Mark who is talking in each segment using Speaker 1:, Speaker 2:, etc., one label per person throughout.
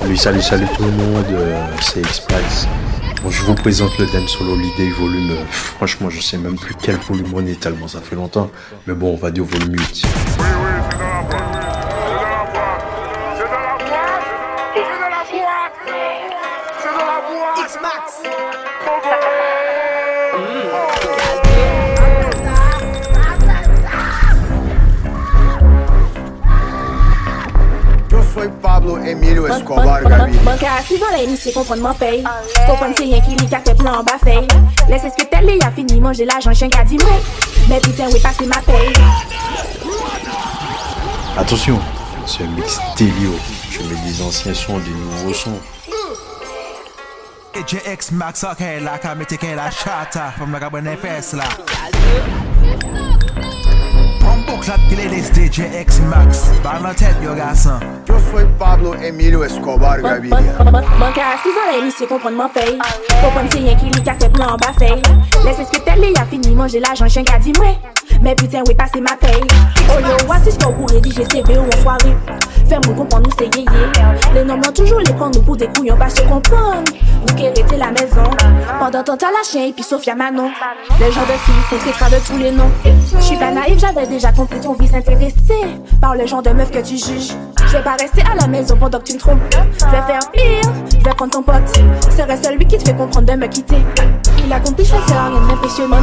Speaker 1: Salut, salut, salut tout le monde, euh, c'est X-Price. Bon, je vous présente le Dan Solo Holiday volume. euh, franchement, je sais même plus quel volume on est tellement ça fait longtemps. Mais bon, on va dire volume 8.
Speaker 2: Oui, oui,
Speaker 3: Pablo Emilio Escobar Gaviria.
Speaker 4: La kompon man pay Kompon se yen ki li ka fe plan ba fey Lese eske tel li a fini manje l'ajan chen ka di mwen Mais putain oui passe ma paye
Speaker 1: Attention, c'est un mix stéréo. Je mets des anciens sons, des nouveaux sons.
Speaker 5: JX Max okay la ka me take la shata from la gabon FS la Klat gile des DJ X Max. Bar nan tet yo gasan.
Speaker 3: Yo soy Pablo Emilio Escobar gabi
Speaker 4: Banka asizan la emisye kompon man fey. Kompon se yen ki li ka fe plan an ba fey. Les eske tel le ya fini manje la jan chen ka di mwe Men piten we pase ma pey. Oh Oyo wasis kon kou redije seve ou an soare. Fais moi comprendre nous c'est yéyé. Les noms toujours les prendre nous pour des couillons pas se comprendre. Vous qui la maison. Pendant ton temps la chien et puis Sophia Manon. Les gens de filles qu'on traitera de tous les noms. Je suis pas naïve j'avais déjà compris ton vie s'intéresser Par le genre de meuf que tu juges Je vais pas rester à la maison pendant que tu me trompes. Je vais faire pire Je vais prendre ton pote. Serait celui qui te fait comprendre de me quitter. Il a compris ça sert à rien d'impressionnant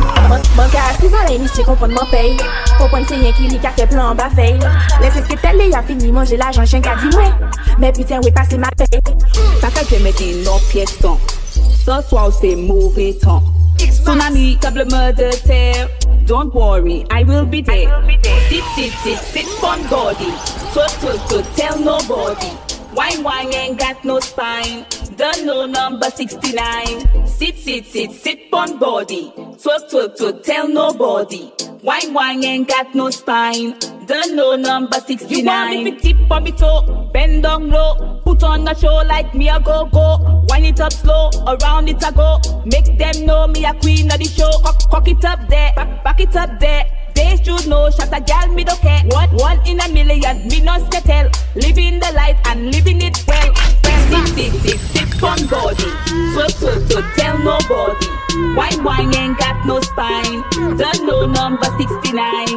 Speaker 4: Banque à 6 ans l'initié comprendre mon paye. Comprendre c'est rien qui li ka fait plan bas fey Laisse ce que tel li a fini manger l'argent chien qu'a dit ouais. Mais putain oui passer ma paye.
Speaker 6: Kaka ke meti non piéton Ce soir c'est mauvais temps Tsunami tremblement de terre Don't worry, I will be there. Sit, sit, sit, sit on body. Twerk, twerk, twerk, tell nobody. Wine, wine ain't got no spine. Don't know number 69 Sit, sit, sit, sit on body. Twerk, twerk, twerk, tell nobody. Wine, wine ain't got no spine Don't know number 69 You want me to tip on me toe Bend down low Put on a show like me a go go Wind it up slow, around it a go Make them know me a queen of the show Cock, cock it up there, back, back it up there they should know, shot a gal, me don't care. One, one in a million, me no settle. Living the life and living it well. Sit, sit, sit, sit on body. So, so, so, tell nobody. Wine, wine ain't got no spine. Don't know number 69.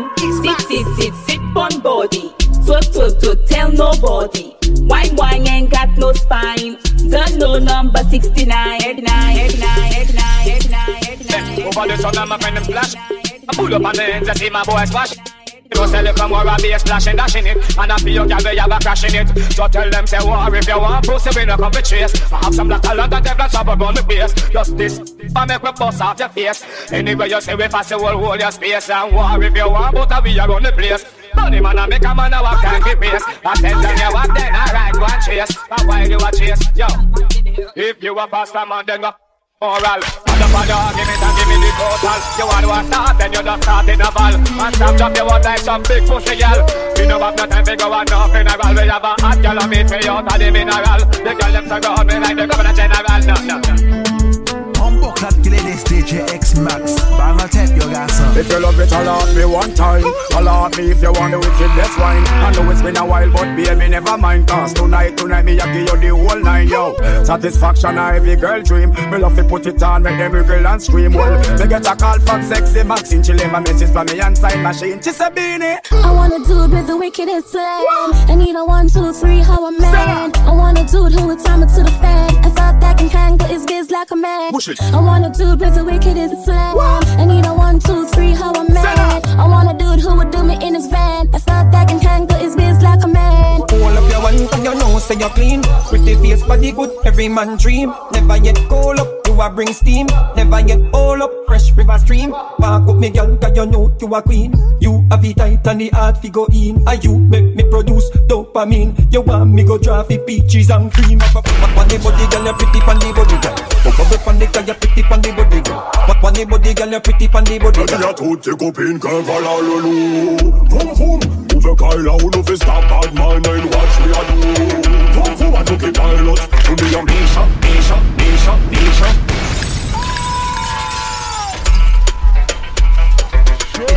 Speaker 6: Sit, sit, sit, sit on body. So, so, so, tell nobody. Wine, wine ain't got no spine. Don't know number 69. 89, 89, 89, 89, 89.
Speaker 7: Over the sun, I'm a friend them splash. I pull up the ends and see my boy splash. Know, sell it from I be a splashing, dashing it. And I feel they have a crashing it. So tell them, say, war if you want pussy, we no come for chase. I have some black talent and devil trouble on the base. Just this, I make me bust off your face. Anyway, you say, we fast, you will hold your space. And war if you want, but we are on the place. Money man, I make a man, I walk and give pace. Attention, you walk, then I ride, and chase. And while you a chase, yo. If you a pastor man, then go. Moral, father, father, give it and give me the total. You want to start, then you just start in a ball. And stop, drop your one like some big pussy girl. We don't have no time to go on no funeral. We have a hot girl and meet me out of the mineral. The girl them so go me like the governor general. No, no, no.
Speaker 5: Pombo clat gile des DJ XmaX Ba nan tèt yo gasan
Speaker 3: If you love it, allow me one time. Allow me if you want the wickedness wine. I know it's been a while, but baby, never mind. Cause tonight, tonight, me, I give you the whole nine, yo. Satisfaction, a every girl dream. Me love to put it on, make every girl and scream. Well, me get a call from sexy Maxine. She leave a message for me inside machine. She say, Beanie.
Speaker 4: I want a dude with the wickedest slam. I need a one, two, three, how a man. I want a dude who would time it to the fan. I thought that can handle his biz like a man. I want a dude with the wickedest slam. I need a one, two, three, how a man. I want a dude who would do me in his van. I thought that can handle his biz like a man.
Speaker 8: Hold up your one and your know say you're clean Pretty face body good, every man dream Never yet cold up, you a bring steam Never yet all up, fresh river stream Back up me girl, cause you know you a queen You have it tight and the heart fi go in And you make me produce dopamine You want me go draw fi peaches and cream Up up up on the body girl, you pretty pon the body girl Go go up on the car, you pretty on the body What on the body, girl, you pretty on the body Girl,
Speaker 2: you tout, take up in curve, alalulu Boom boom, Move your car, you know, fist up, bad man, and watch me a do. Boom, vroom, I took a pilot To be a Misha, Misha, Misha, Misha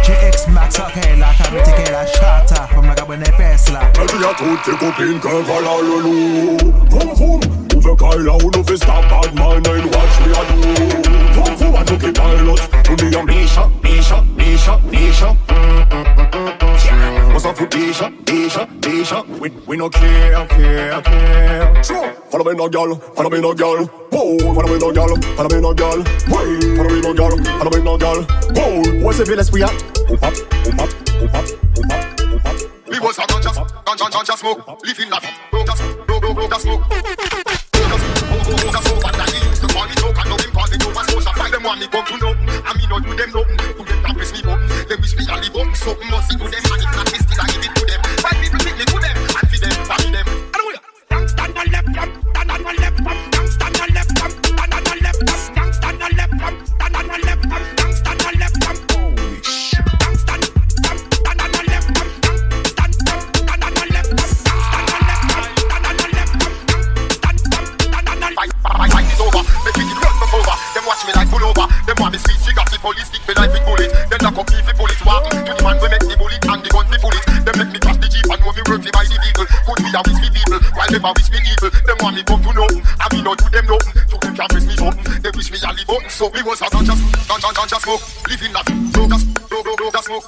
Speaker 5: GX Max, okay, like I'm taking a shot uh, From like I'm in a
Speaker 2: Tesla Girl, you tout, take up in curve, alalulu Boom boom vroom Ouvre Kyla ou nous fait stop bad man and watch me a do. Vroom vroom I took it pilot To me a Misha, Misha, Misha, Misha What's up for Misha, Misha, Misha We, we no care, care, care. Sure Follow me no girl, follow me no girl. Whoa, follow me no girl, follow me no girl. Wait, follow me no girl, follow me no girl. Whoa, what's the feel we are? Oop up, oop up, oop up, oop up we was a ganja, ganja, ganja smoke. Living that, roga, roga, roga smoke. Want me come to know. And me not do them nothing. Do them not press me button. They wish me a live up. Something must see to them. And if not, me people, while them a wish me evil. Them want me come to nothing, I me not do them nothing. So them can't press me something. They wish me a live button. So we was a ganja, ganja, ganja smoke. Living that, roga, roga, roga smoke.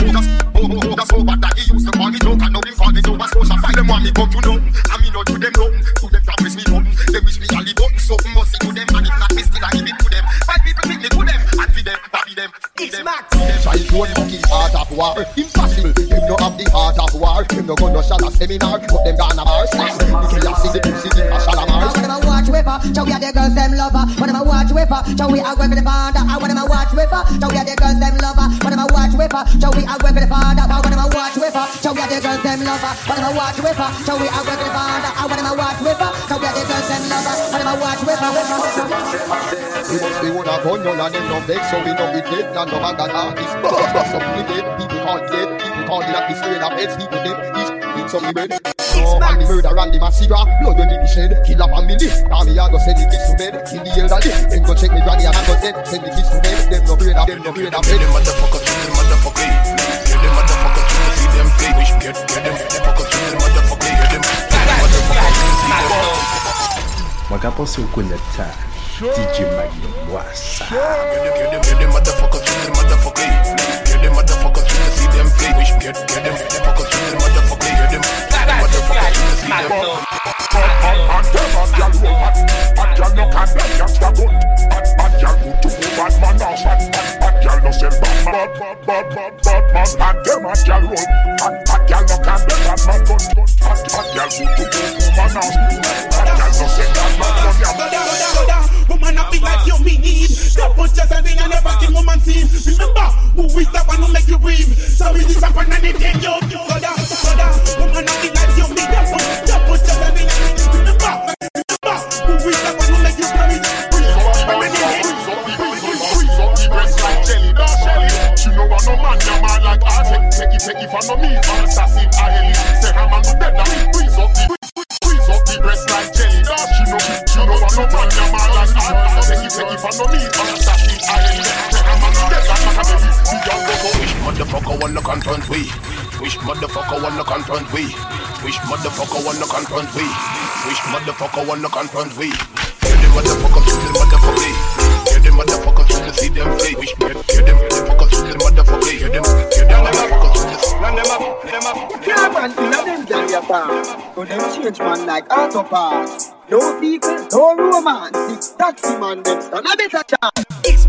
Speaker 2: Roga, roga, roga smoke. But that he used to call me joke and now him call me Nova Scotia. Find them want me come to nothing, I me not do them nothing. So them can't press me nothing. They wish me a live button. Something must see to them and if not, me still I give it to them. Five people pick me to them and feed them, baby them. It's Max.
Speaker 9: Childhood monkey heart of war Impossible, him no have the heart of war Him no gonna shot a seminar But them gonna
Speaker 10: lover. Wanna my watch whipper, show we are working the father. I wanna watch whipper, show we are the girls them lover. Wanna my watch whipper, show we are working the father. I wanna watch whipper, show we are the girls them lover. Wanna my watch whipper, show we are working the father. I wanna watch whipper, show we are the girls them lover. Wanna my watch whipper,
Speaker 9: We must be one of gun, none of them no vex So we know we dead, none of us that artist bust up the dead, people call dead People call it up the straight up heads People dead, each, each some the bed No, and the murder and the massacre Blood when it be shed, kill a family Army a go send the kids to bed Kill the elderly, then go check me granny and I go dead Send the kids to bed, them no afraid of, them no afraid of bed
Speaker 11: motherfucker to the motherfucker. Get them motherfucker to see them play. Wish get get them motherfucker to the motherfucker. Get them. Motherfucker to see them.
Speaker 1: Mwen ka pense ou konet ta DJ Magnum Wasa
Speaker 2: road. Girl no can bend that gun. Fat girl who to go woman out. Fat girl no send that man gun. Yeah.
Speaker 12: Woman a big like you me need. Don't put yourself in any woman scene. Remember who is the one who make you breathe. So we disappoint and it ain't you. follow me,
Speaker 2: an assassin, a heli Say her man do dead, now squeeze up the Squeeze up the breast like jelly Now she know, you know I'm not man, I'm a land Say he say he follow me, an assassin, a heli Say her man do dead, now her baby He just go go
Speaker 11: Which motherfucker wanna confront we? Which motherfucker wanna confront we? Which motherfucker wanna confront we? Which motherfucker wanna confront we? Kill the motherfucker, kill the motherfucker Kill the motherfucker to the see them play. Wish get get them motherfucker to the motherfucker. Get them get them motherfucker to the run them up, them up.
Speaker 13: Yeah, man, in a them girl ya pass. So them change man like auto parts. No vehicle, no romance. The taxi man them stand a better chance.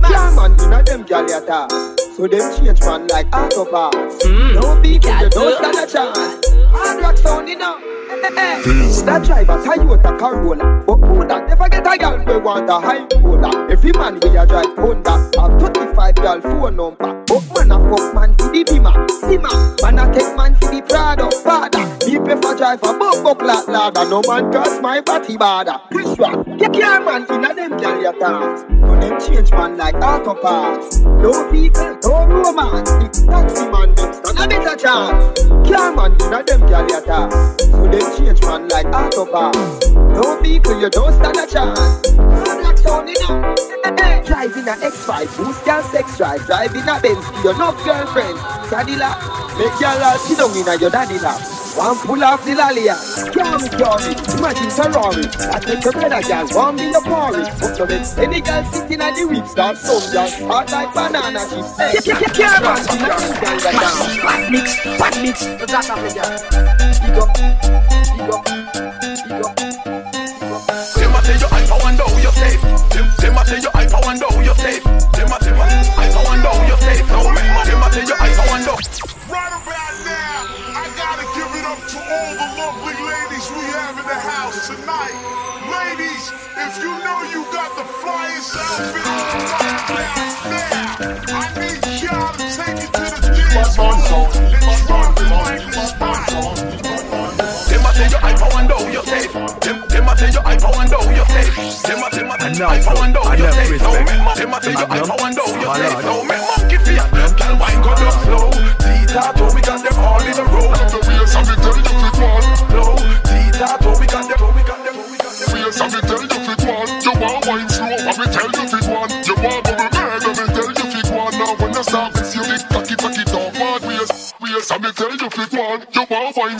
Speaker 13: Yeah, man, in a them girl ya. So them change man like auto parts. No vehicle, you don't stand a chance. Hard rock sound, you know. Eh, eh, eh. That driver Toyota Corolla, but that never get a girl we want a high roller. Every man we a drive Honda, have 25 girl phone number. But man a fuck man for the Beamer, Sima. Man a take man for the Prado, Father. Me prefer drive a buck buck like ladder. No man cross my body border. Chris Rock, get your man in a them girl ya dance. No them change man like auto parts. No vehicle, no romance. The taxi man them stand a better chance. Car man in a them girl ya dance. So them change man like auto parts. No vehicle, you don't stand a chance. Black sound in a Driving a X5, boost girl sex drive. Driving a Benz, you enough girlfriend. Cadillac, make your love sit down in a your daddy lap. One pull off the lolly, carry, carry. Imagine Ferrari, that make your better girl. One be your party. Up to it. Any girl sitting at the whip start some girl hot like banana. She say, yeah, man, not girl that down. Bad mix, bad mix. That's a girl. Big up, big up, big up.
Speaker 11: Them, them a say you hype, I wonder who you safe. Them a say you hype, I wonder who you safe. Now remember, them a say you hype, I wonder.
Speaker 14: Right about now, I gotta give it up to all the lovely ladies we have in the house tonight. Ladies, if you know you got the flyest outfit right now, I need y'all to take it to the dance floor and drop it like it's hot.
Speaker 11: Them a you I wonder who you safe. Them, them a say you hype, I wonder who you safe. Them a say you I wonder who you safe. Now remember, them a say you hype, I wonder who you safe. Now remember, monkey fear, girl wine go down slow. Tita, we got them all in a row. The wheels of the tell you fit one. Low, Tita, we got them, we got them, we got them.
Speaker 14: Wheels of the tell you fit one. You want wine slow, I me tell you fit one. You want bubble bed, I me tell you fit one. Now when you start this, you big cocky cocky dog wheels. Wheels, I me tell you fit one. You want wine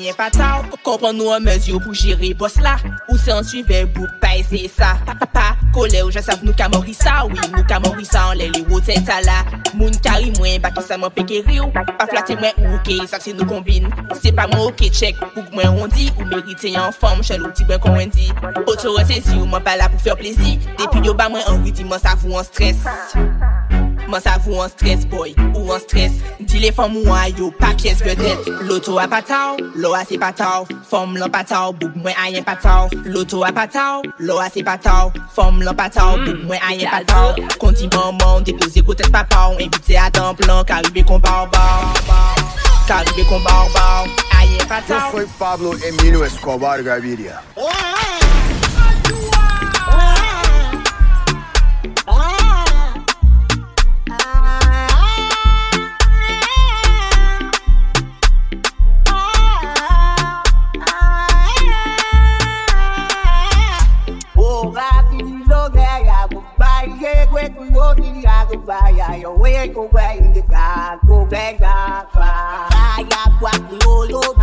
Speaker 15: yen pataw Kompran nou an mezyo pou jere bos la. Ou se an suive bouk pa ese sa. Pa pa pa, kole ou jasav nou ka mori sa. Oui, nou ka mori sa an lè li wote ta la. Moun kari mwen baki sa mwen peke riu Pa flate mwen ou ke, sa se nou kombin Se pa mwen ou ke chek, pou mwen rondi. Ou merite yon form, chel ou ti mwen konwendi Otoro sezi ou mwen pala pou fer plezi. Depi yo ba mwen an di mwen sa vou an stres. Man savou an stres boy, ou an stres. Di le fom ou an yo, pa pyes vedet Loto a pataw, lo a se pataw. Fom lan pataw, boub mwen ayen pataw. Loto a pataw, lo a se pataw. Fom lan pataw, hmm, boub mwen ayen pataw. Konti maman, depoze kote papaw Invite a dan plan, karibe kon baw baw Karibe kon baw baw, ayen pataw.
Speaker 16: Yo soy Pablo Emilio Escobar Gaviria.
Speaker 17: I go buy, I go wait, go back, back, back. I got what you all over my head.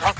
Speaker 11: Drop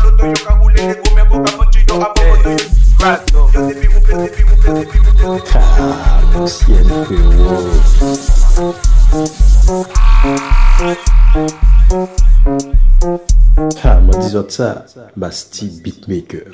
Speaker 12: record sa ba Steve Beatmaker.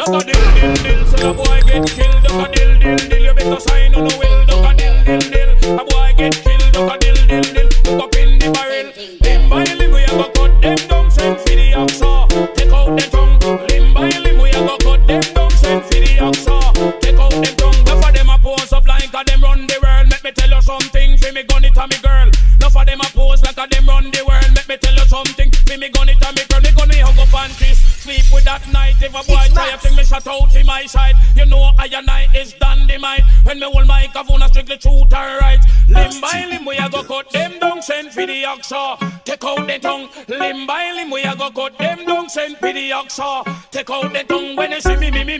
Speaker 18: Oxa. Take out the tongue. Limb by limb, we a go cut them down, send for the oxa. Take out the tongue. When you see me, me, me,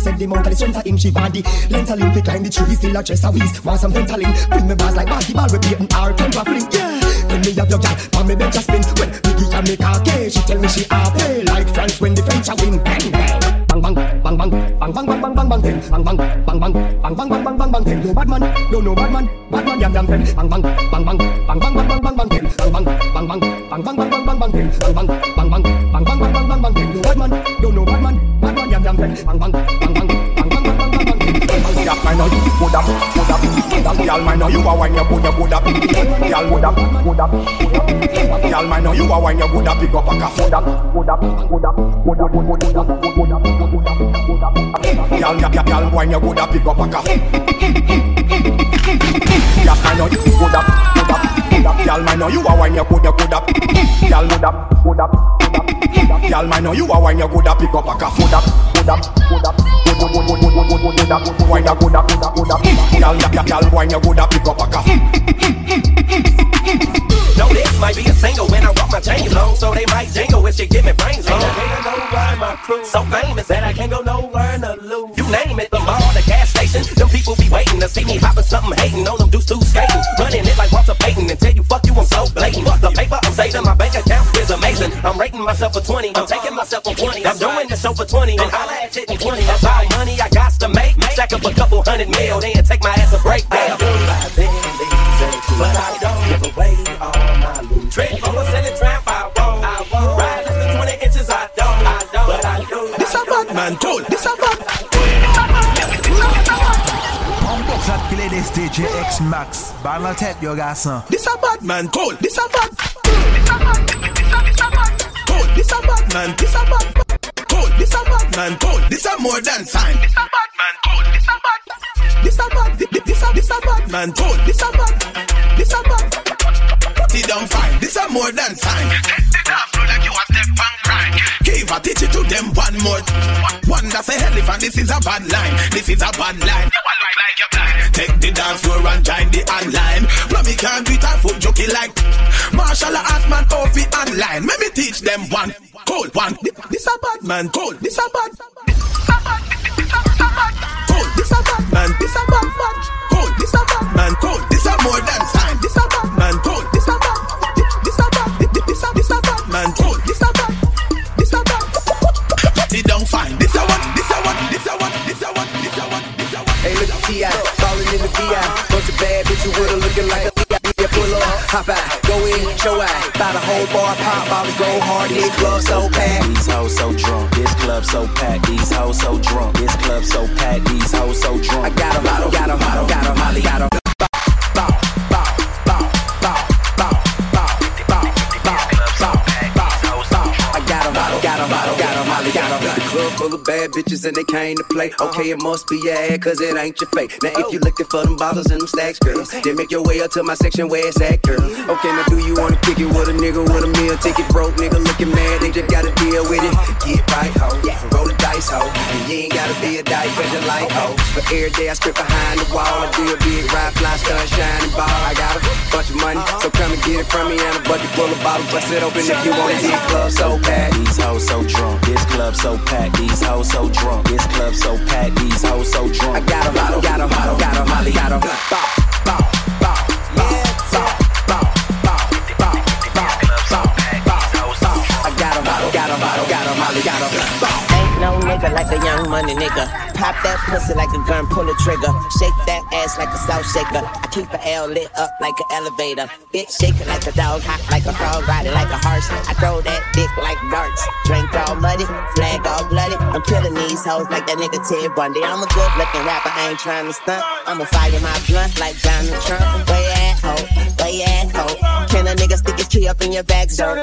Speaker 11: said the the strength of him. She body length him. Fi climb the tree, still a dress a waist. Want some fentanyl? Bring me bars like basketball, repeating our temper fling. Yeah. When me have your gal, on me bench a spin When can make her pay She tell me she a pay Like France when the French a win Bang bang Bang bang bang bang Bang bang bang bang bang bang Bang bang bang bang Bang bang bang bang bang bang No bad man No no bad man Bad man yam yam Bang bang bang bang Bang bang bang bang bang bang Bang bang bang bang Bang bang bang bang bang bang Bang bang bang bang Bang bang bang bang bang bang bad man No no bad man Bad man yam yam them Bang bang bang bang Bang
Speaker 3: know you would up, would up, would up. Girl, I know you a wine, you would up, would up. Girl, would up, would up, would up. Girl, I know you a wine, you would up, pick up a cup, would up, would up, would up, would up, would up, would up, would up, would up, would up. Girl, girl, girl, wine, you would up, pick up a cup. Girl, I know you would up, would up, would up. Girl, I know you a wine, you would up, would up. Girl, would up, would up, would up. Girl, I know you a wine, you would up, pick up a cup, would up, would up, a cup.
Speaker 19: No, this might be a single when I rock my chains on, so they might jingle if she give me brains on. Can't go nowhere, my crew so famous that I can't go nowhere the loop. You name it, the mall, the gas station, them people be waiting to see me hopping something, hating on them dudes too skating, running it like Walter Payton and tell you fuck you, I'm so blatant. Fuck the paper, I'm saving my bank account is amazing. I'm rating myself for 20, I'm taking myself for 20. I'm doing this show for 20, and holla at shit 20. Hundred mil, then take my ass a break. Down. But I don't give away all my loot. Trick, I'ma trap, I won't. I won't. Ride less than 20 inches, I don't. I don't. But I do.
Speaker 11: This a bad man told This a bad
Speaker 5: Boxat qui les DJ XmaX. Balle la tête, yo garçon.
Speaker 11: This a bad man cold. This a bad. This a bad. Cold. This a bad man. This a bad. This a bad man. Cold. This a bad. This a bad. Put it down fine. This a more than sign. Take it off, look like you a step and cry. Give a teach it to them one more. One that's a elephant. This is a bad line. This is a bad line. You a look like you're blind. Take the dance floor and join the online. Plummy can't it a foot jockey like Marshall Hartman outfit online. Let me teach them one. Cold one. This a bad man. Cold. This a bad. Cold. This a bad man. This a bad bad. This a man. This a more than sign. This a man. This a. This a This a man. This a. This a one. This a one. This a one. This a one. This a one.
Speaker 20: Hey, look at in the V.I. Bunch of bad bitches with her looking like a hop out, go in, show out. Buy the whole bar, pop bottles, go hard, this club so packed.
Speaker 21: These hoes so drunk, this club so packed. These hoes so drunk, this club so packed. These hoes so drunk.
Speaker 20: I got 'em, got 'em, got 'em, got 'em, got 'em.
Speaker 22: Club full of bad bitches and they came to play. Okay, it must be your ad, cause it ain't your fake. Now, if you looking for them bottles and them stacks, girl, then make your way up to my section where it's at, girl. Okay, now do you wanna kick it with a nigga with a meal ticket? Broke nigga looking mad, they just gotta deal with it. Get right, ho. Roll the dice, ho. And you ain't gotta be a dice, cause you like, ho. But every day I strip behind the wall, I do a big ride, fly, stun, shining ball. I got a bunch of money, so come and get it from me and a bucket full of bottles. Bust it open if you wanna hit club so bad.
Speaker 21: These hoes so drunk, this club so packed. These hoes so drunk, this club so packed. These hoes so drunk.
Speaker 22: I got 'em, got 'em, got 'em, got 'em, Molly, got. Bow, bow,
Speaker 17: like a young money nigga. Pop that pussy like a gun, pull a trigger. Shake that ass like a salt shaker. I keep the L lit up like an elevator. Bitch shaking like a dog, hot like a frog, riding like a horse. I throw that dick like darts. Drink all muddy, flag all bloody. I'm killing these hoes like that nigga Ted Bundy. I'm a good looking rapper, I ain't trying to stunt. I'ma fire my blunt like Donald Trump. You at, ho? way at, ho? Can a nigga stick his key up in your back, so?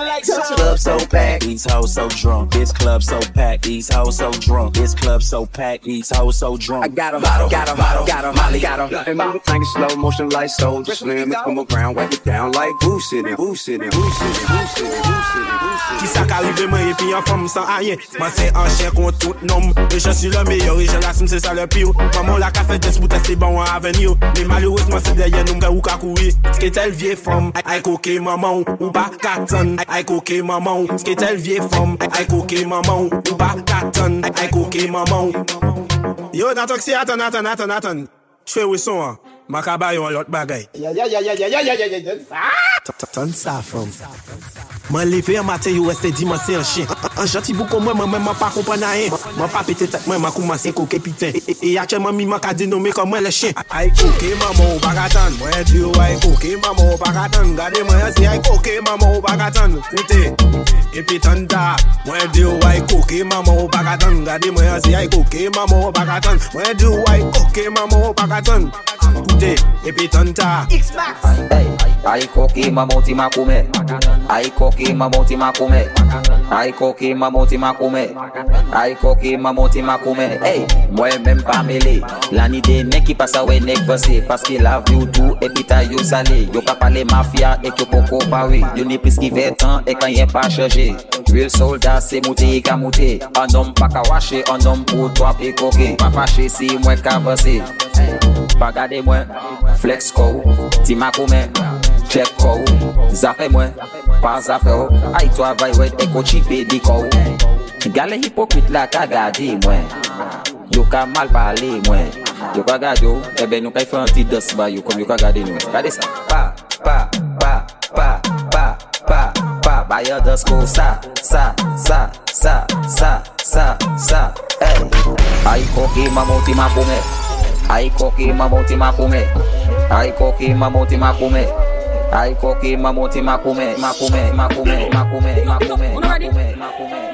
Speaker 21: club so packed. These hoes so drunk. This club so packed. These hoes so drunk. This club so packed. These hoes so drunk.
Speaker 22: I got 'em, got 'em, got 'em, Molly, got 'em. And move the tank in slow motion like soldier slim. It's come around, wipe it down like who sitting, who sitting, who sitting, who sitting, who sitting, who sitting.
Speaker 11: Qui ça qu'arrive moi et puis en femme sans rien Moi c'est un chien contre tout nom Et je suis le meilleur et je l'assume c'est ça le pire Maman la café test pour tester bon à venir Mais malheureusement c'est derrière nous gars ou qu'à courir Ce qui est elle vieille femme Aïe coquet maman ou pas carton Aïe coquet maman Ce qui est elle vieille femme Aïe coquet maman ou pas carton Aïe coquet maman Yo nan toksi attends attends attends attends J'fais où son hein Ma kabayon l'autre bagay
Speaker 18: Ya ya ya ya ya ya ya ya ya
Speaker 11: Ton sa fam Mwen leve an maten yo reste dimansi an chen An janti bou kon mwen mwen mwen mwen pa kompan na en. Mwen pa pete tek mwen mwen kouman se koke piten. E, e atye mwen mi mwen ka denome kon mwen le chen Ay koke maman ou bagatan Mwen diyo ay koke maman ou bagatan Gade mwen se ay koke maman ou bagatan Kote, epi tanda Mwen diyo ay koke maman ou bagatan Gade mwen se ay koke maman ou bagatan Mwen diyo ay koke maman ou bagatan Kote, epi tanda X-Max Ay
Speaker 23: koke maman ti makoume Ay koke coquille, maman, tu m'as commis. Aïe, coquille, maman, tu m'as commis. Aïe, coquille, maman, tu m'as commis. Hey, moi, même pas mêlé. L'année des nègres qui passe à ouais, nègres versé. Parce que la vie ou tout, et puis t'as yo salé. Yo pas parlé mafia, et que pour comparer. Yo n'est plus qui fait tant, et quand e y'en pas chargé. Real soldat, c'est mouté, qu'à e mouté. Un homme e pas qu'à wacher, un homme pour toi, et coquille. Pas fâché si moi qu'à verser. Pas garder moi, flex co, tu m'as commis. Chek kou, zafè mwen, pa zafè ou. Ay to avay wè, eko chipe di kou. Gale hipokrit la ka gade mwen. Yo ka mal pale mwen. Yo ka gade ou, ebe nou ka fè an ti dos ba yo Kom yo ka gade nou, gade sa. Pa, pa, pa, pa, pa, pa, pa. Ba yo dos kou sa, sa, sa, sa, sa, sa, sa. Hey, ay koke mamouti ma poume. Ay koke mamouti ma poume. Ay koke mamouti ma poume. Koki mamoti makume Makume, makume, makume, makume, makume, makume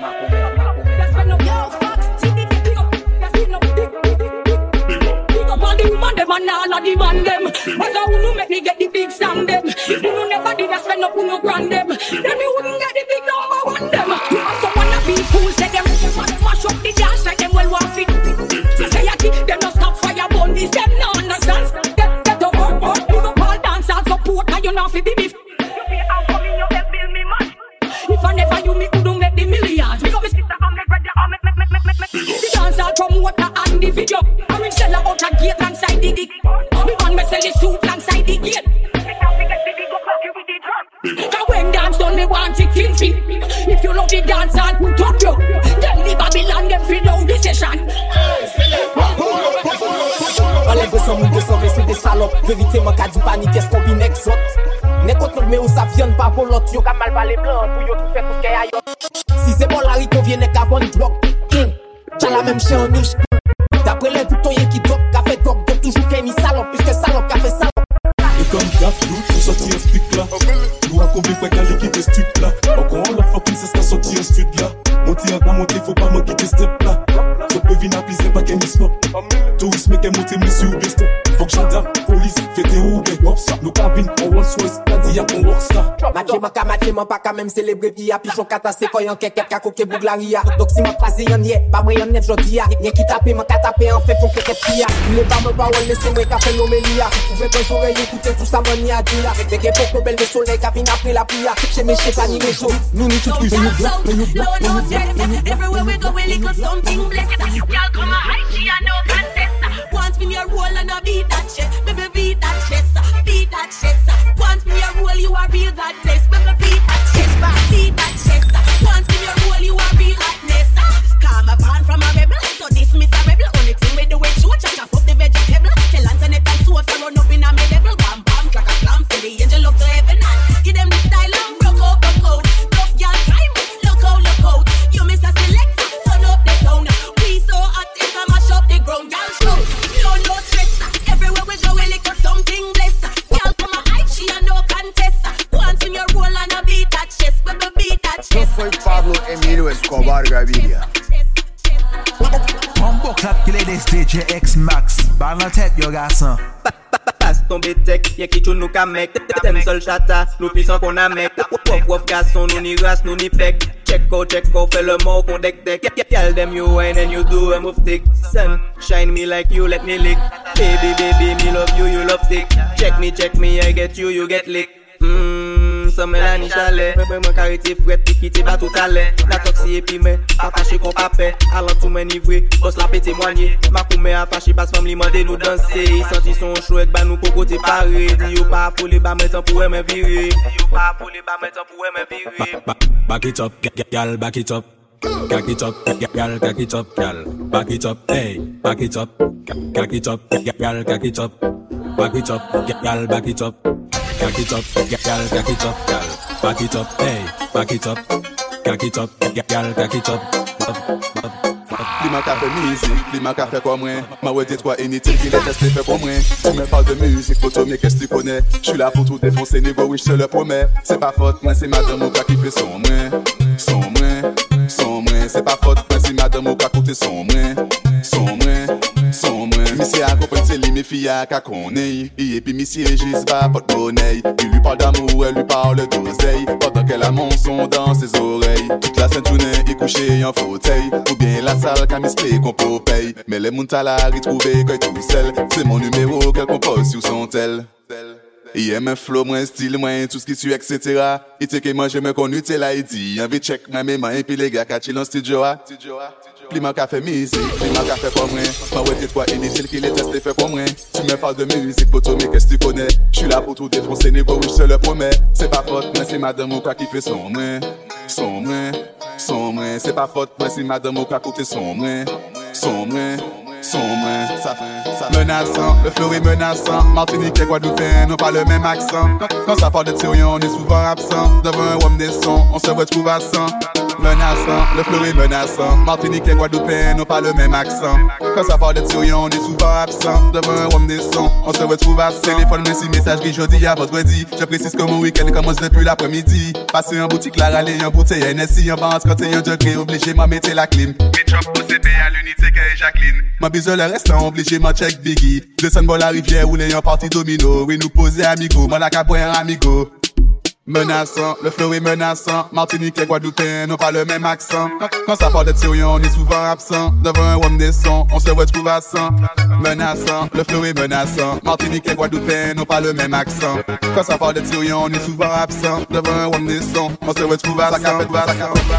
Speaker 24: Man, and all of the man them. Cause I wouldn't make me get the big song them. You know never did I spend up on no grand them. Then you wouldn't get the big number one them. Also wanna be fools, say them
Speaker 18: Vérité, mon cas du panique, est-ce qu'on vit n'exote N'est-ce qu'on mais où ça vient pas pour l'autre, yo Ka mal balé blanc, pour yo tout fait pour qu'il y Si c'est bon, la rite, on vient n'est qu'à bon drop T'as la même chien en niche D'après les boutons, y'a qui drop, qu'a fait drop Donc toujours qu'il salon, puisque salon, qu'a fait salon
Speaker 25: Et comme d'hab, nous, on sortit un là Nous, on a combien de fois qu'à l'équipe est stupide là. Encore
Speaker 12: rockstar
Speaker 18: Matche man ka matche man pa ka même célébrer pia Pichon kata se koyan keket ka koke bouglaria Donc si man krasi yon ye, pa mwen yon nef jodi ya Nye ki tape man ka tape an fe fon keket pia Mle pa me pa wol lese mwen ka fe nomelia Ouve kon sorey écoute tout ça man ya dia Dege poko bel de soleil ka vin apre la pria Che me che ni me show, nou ni tout black, pay you pay you black
Speaker 26: Everywhere we go, we little something blessed. Y'all come a high, she a no contest. Want me a roll and a beat that chest, baby beat that chest, beat that chest. Me roll, you a real that bless, baby beat that chest, beat that
Speaker 5: qu'il est des DJ XmaX. Balle dans la tête, yo garçon.
Speaker 18: Passe ton bétek, y'a qui tout nous ka mec T'aimes seul shatta, nous puissants qu'on a mec Wof wof garçon, nous ni race, nous ni out, check out, fais le mot qu'on deck deck Tell them you wine and you do a move tick Sun, shine me like you, let me lick. Baby, baby, me love you, you love tick Check me, check me, I get you, you get lick. Mmm, sa ni Chalet Mwen mwen kare te fwet pi kite ba tout ale La toksi epi men, pa fache kon pa pe. Alan tou men ivre, bos la pe temwanye. Ma koume a fache bas fam li mande nou danse. I santi son chouek ba nou koko te pare. Di yo pa fole ba men tan pou e men vire. Di yo pa fole ba men tan pou e men vire.
Speaker 12: Back it up, gal, back it up Back it up, gal, back it up, gal. Back it up, hey, back it up Back it up, gal, back it up Back it up, gal, back it up Cock it up, g- gal, cock it up, gal. Back it up, hey, back it up. Cock it up, g- gal, cock it up.
Speaker 27: Climat qu'a fait musique, climat qu'a fait comme moi. Ma ouais, dis-toi, inutile qu'il est testé fait comme moi. Tu me parles de musique, photo, mais qu'est-ce que tu connais? J'suis là pour tout défoncer, négo, oui, j'te le promets. C'est pas faute, moi, c'est madame Oka qui fait son moins. Son moins, son moins. C'est pas faute, moi, c'est madame Oka côté son moins. Son moins, son moins. Monsieur a à qu'à connaître. Et puis, monsieur juste pas pas de monnaie. Il lui parle d'amour, elle lui parle d'oseille. Pendant qu'elle a mon son dans ses oreilles. Toute la sainte journée, il couché en fauteuil. Ou bien la salle qu'a misclé qu'on peut payer. Mais les moun t'a la retrouvé quand tout seul. C'est mon numéro qu'elle compose sur son tel. Ye men flow mwen, stil mwen, tout s'ki tu etc. Ite ke manje mwen kon ute la iti. Yon vi chek mwen menman, epi le gaka chilon stidjoa. Pliman ka fe mizik, pliman ka fe pou mwen. Mwen wè dit kwa inisil ki le test te fe pou mwen. Tu mè parle de mizik, poto mè kès tu konè J'suis la pou tout défoncer, nego ou j'se le promè C'est pas faute, mwen si madame ou ka ki son mwen. Son mwen, son mwen. C'est pas faute, mwen si madame ou ka koute son mwen. Son mwen. Moins, ça fait, ça Menaçant, le flow est menaçant. Martinique et Guadeloupéen n'ont pas le même accent. Quand, quand ça de Tyrion, on est souvent absent. Devant un rhum des sons, on se retrouve à 100 Menaçant, le est menaçant. Martinique et Guadeloupéen n'ont pas le même accent. Quand ça parle de Tyrion, on est souvent absent. Devant un rhum des on se retrouve à 100 Téléphone, merci, message gris, jeudi à votre dit Je précise que mon week-end commence depuis l'après-midi. Passer en boutique, la râler, en bouteille, NSI, en vente. Quand un degré, obligé, m'a mettre la clim. Mitchop, OCP à l'unité, que Jacqueline. Ma bise le restant, obligé, m'a check Biggie. Descend bon la rivière, rouler en partie domino. Oui, nous poser amigo, moi la amigo Menaçant, le flow est menaçant. Martinique et Guadeloupéen n'ont pas le même accent. Quand, ça parle de Tyrion, on est souvent absent. Devant un rhum des sons, on se retrouve à 100. Menaçant, le flow est menaçant. Martinique et Guadeloupéen n'ont pas le même accent. Quand ça parle de Tyrion, on est souvent absent. Devant un rhum des sons, on se retrouve à 100.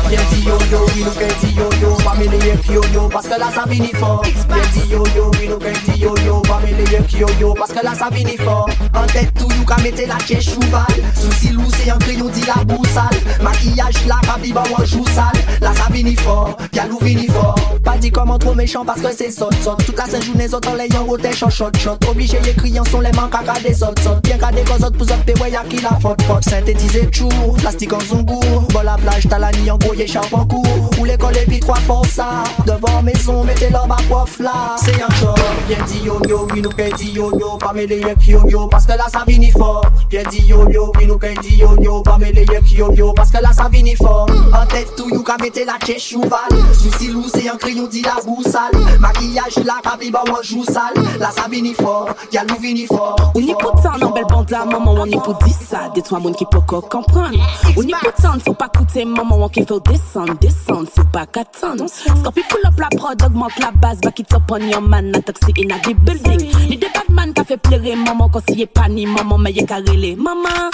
Speaker 28: Bien yo yo, oui nous dit yo yo, pas mêler yo yo, parce que là ça finit fort. Bien yo yo, oui nous dit yo yo, pas mêler yo yo, parce que là ça finit fort. En tête tout you qu'à mettre la tchèche chouval, souci loup c'est un crayon dit la boussale, maquillage là, rabiba ou un joue sale, là ça finit fort, galou finit fort. Pas dit comment trop méchant parce que c'est sot sot, toute la scène journée autres en l'ayant roté shot shot shot, obligé les criants sont les manques à des autres sot, bien qu'à des autres pour autres ouais y'a qui la faute faute, synthétisé toujours, plastique en zongour, bon la plage t'as la nuit en gros y'échappe en cours, ou l'école et puis trois pour ça, devant maison mettez leur ma prof là, c'est encore, bien dit yo yo, oui nous qu'un dit yo yo, pas avec yo yo, parce que là ça finit fort, bien dit yo yo, oui nous qu'un dit yo yo yo Pas me les yo yo Parce que là ça vini fort. En tête tout you ka mette la tche chouval Souci lou c'est un crayon dit la boussale. Maquillage la kapi ba wan jou sale. Là ça vini fort. Y'a nous vini fort.
Speaker 4: Ou ni pourtant nan bel bande la maman on est pour dire ça. Des trois moun qui peut quoi comprendre. Ou ni pourtant faut pas coûter maman on qui faut descendre Descendre c'est pas qu'attendre. Scorpi pull up la prod augmente la base Back it up on your man na toxic in a the building Ni des bad man ka fait plaire maman Quand si y'a pas ni maman mais y'a qu'à rele Maman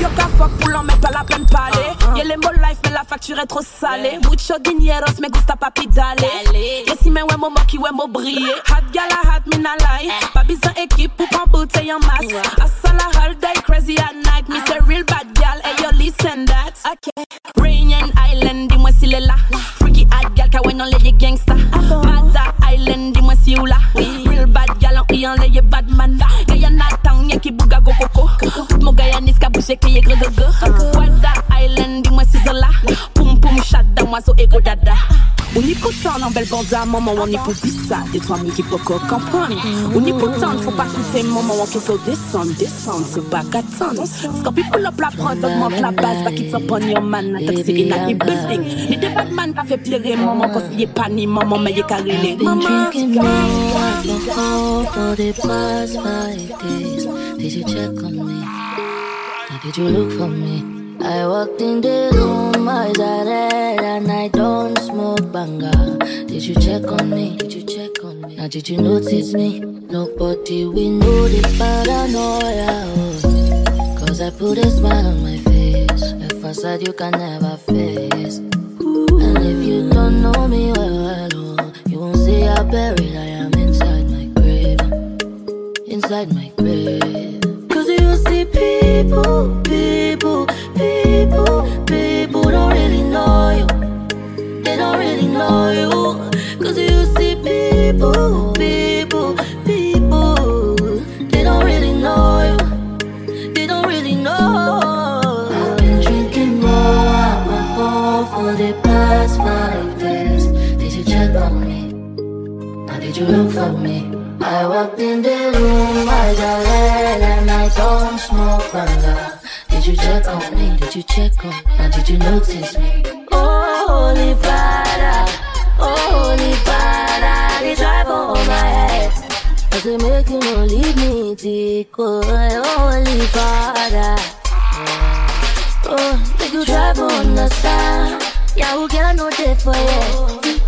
Speaker 4: Yo ka fuck l'en mais pas la peine parler. Y'a les mots life mais la facture est trop salée. Mucho dineros me gusta papi dale Y'a si mon qui ouais mon briller. Hot gala hot me na lie. Pas besoin équipe pour prendre bouteille en masse. Asala all day crazy at night. Me say real bad gal hey yo listen that. Okay Rainian Island dis-moi s'il est là. Freaky hot gal ka ouais non les gangsta. Bada Island dis-moi si ou là. Real bad gal en y en les bad man Guyana town y'a go Tout mon gre gre ah. gre Wada Island dis-moi si c'est là Poum poum dans moi so ego dada pourtant en belle bande à maman on dire ça. Des trois mille qui peut comprendre. Pourtant faut pas coûter. Maman on qui faut descendre Descendre. C'est pas qu'attendre. Scorpi pull up la prod augmente la base. Back it up on your man Toxic in a building Ni des bad man qui fait plaire maman Quand il est pas ni maman mais il est carré
Speaker 29: for the past five days. Did you check on me? Or did you look for me? I walked in the room, eyes are red, and I don't Did you check on me? Did you check on me? Now did you notice me? Nobody we know the paranoia. oh. Cause I put a smile on my face, a facade you can never face. And if you don't know me well, well oh, you won't see how buried I am inside my grave. Inside my grave. Cause you see people, people, people, people don't really know you. Don't really know you. Cause you see people, people, people, they don't really know you. They don't really know. I've been drinking more alcohol for the past five days. Did you check on me? Now did you look for me? I walked in the room, eyes are red, and I don't smoke banga. Did you check on me? Did you check on me? Now did you notice me? Holy father, oh, holy father, they drive over my head. I say, make you no leave me, Tico, oh, holy father. Oh, make you drive on the side. Yeah, who can no day for you?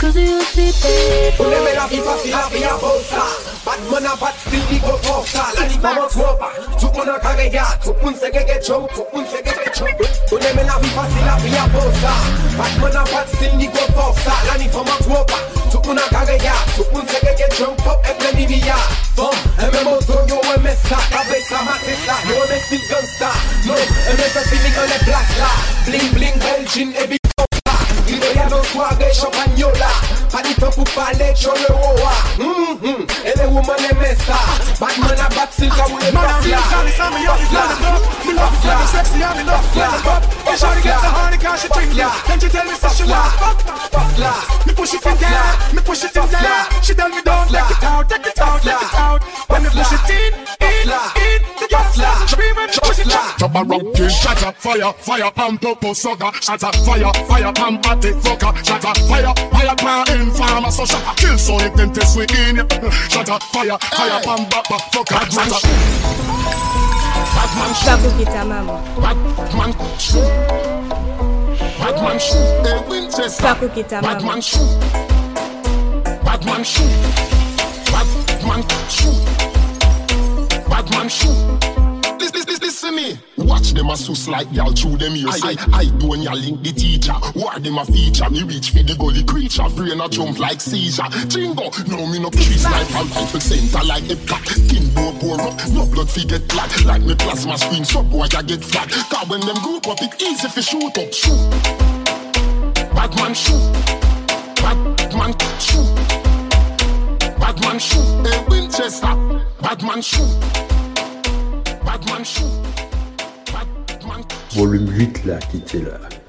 Speaker 29: Cause you see people.
Speaker 18: Uneme la vie facile, la vie a beau ah. ça Batman a bat still di go for ça La vie pas mon trop Tout moun an kage ya Tout moun se ge get chow Tout moun se ge get chow Uneme la vie facile, la vie a beau ah. ça Batman a bat still di go for ça La vie pas mon trop Tout moun an kage ya Tout moun se ge get chow Pop e ple mi ah. ya Fom, eme moto yo eme sa Kabe sa mate sa Yo eme still gangsta No, eme se feeling on the black la Bling bling Belgian e bi A champagnola Pas du temps pour parler de le roi Mhm. Et les women aiment ça Batman a battu le cas où les
Speaker 12: Man, I'm
Speaker 18: boss
Speaker 12: real
Speaker 18: là
Speaker 12: Johnny, so me young, me love it up. Me love when you sexy and me love you pop. When shawty gets so horny 'cause she drink it. Then she tell me say she want fuck. Me push it in there, me push it in there. She tell me don't take it out, take it out,
Speaker 11: a rock kill, shatter, fire, fire, pam, popo, sugar, shatter, fire, fire, pam, attic, fucker, shatter, fire, fire, pam, informer, so shatter, kill, so if them test we in ya, shatter, fire, fire, pam, bapa, fucker, shatter. Batman
Speaker 4: Va couper ta maman.
Speaker 11: Batman shoot. Batman shoot. A Winchester.
Speaker 4: Va couper ta maman.
Speaker 11: Batman shoot. Batman shoot. Batman shoot. Batman shoot. Listen, listen, me. Watch them a sus like y'all through them ears. I, I do when you link the teacher. War them a feature. Me reach for the gully creature. Brain a jump like seizure. Jingo, no me no trees like I'm rifle center like a pack. Skin bow pour up, no blood fi get black. Like me plasma screen, so boy I get flat. Cause when them group up, it easy fi shoot up. Shoot. Batman shoot. Batman shoot. Batman shoot. A Winchester. Shoot. Batman shoot.
Speaker 1: Volume 8 là, qui était là.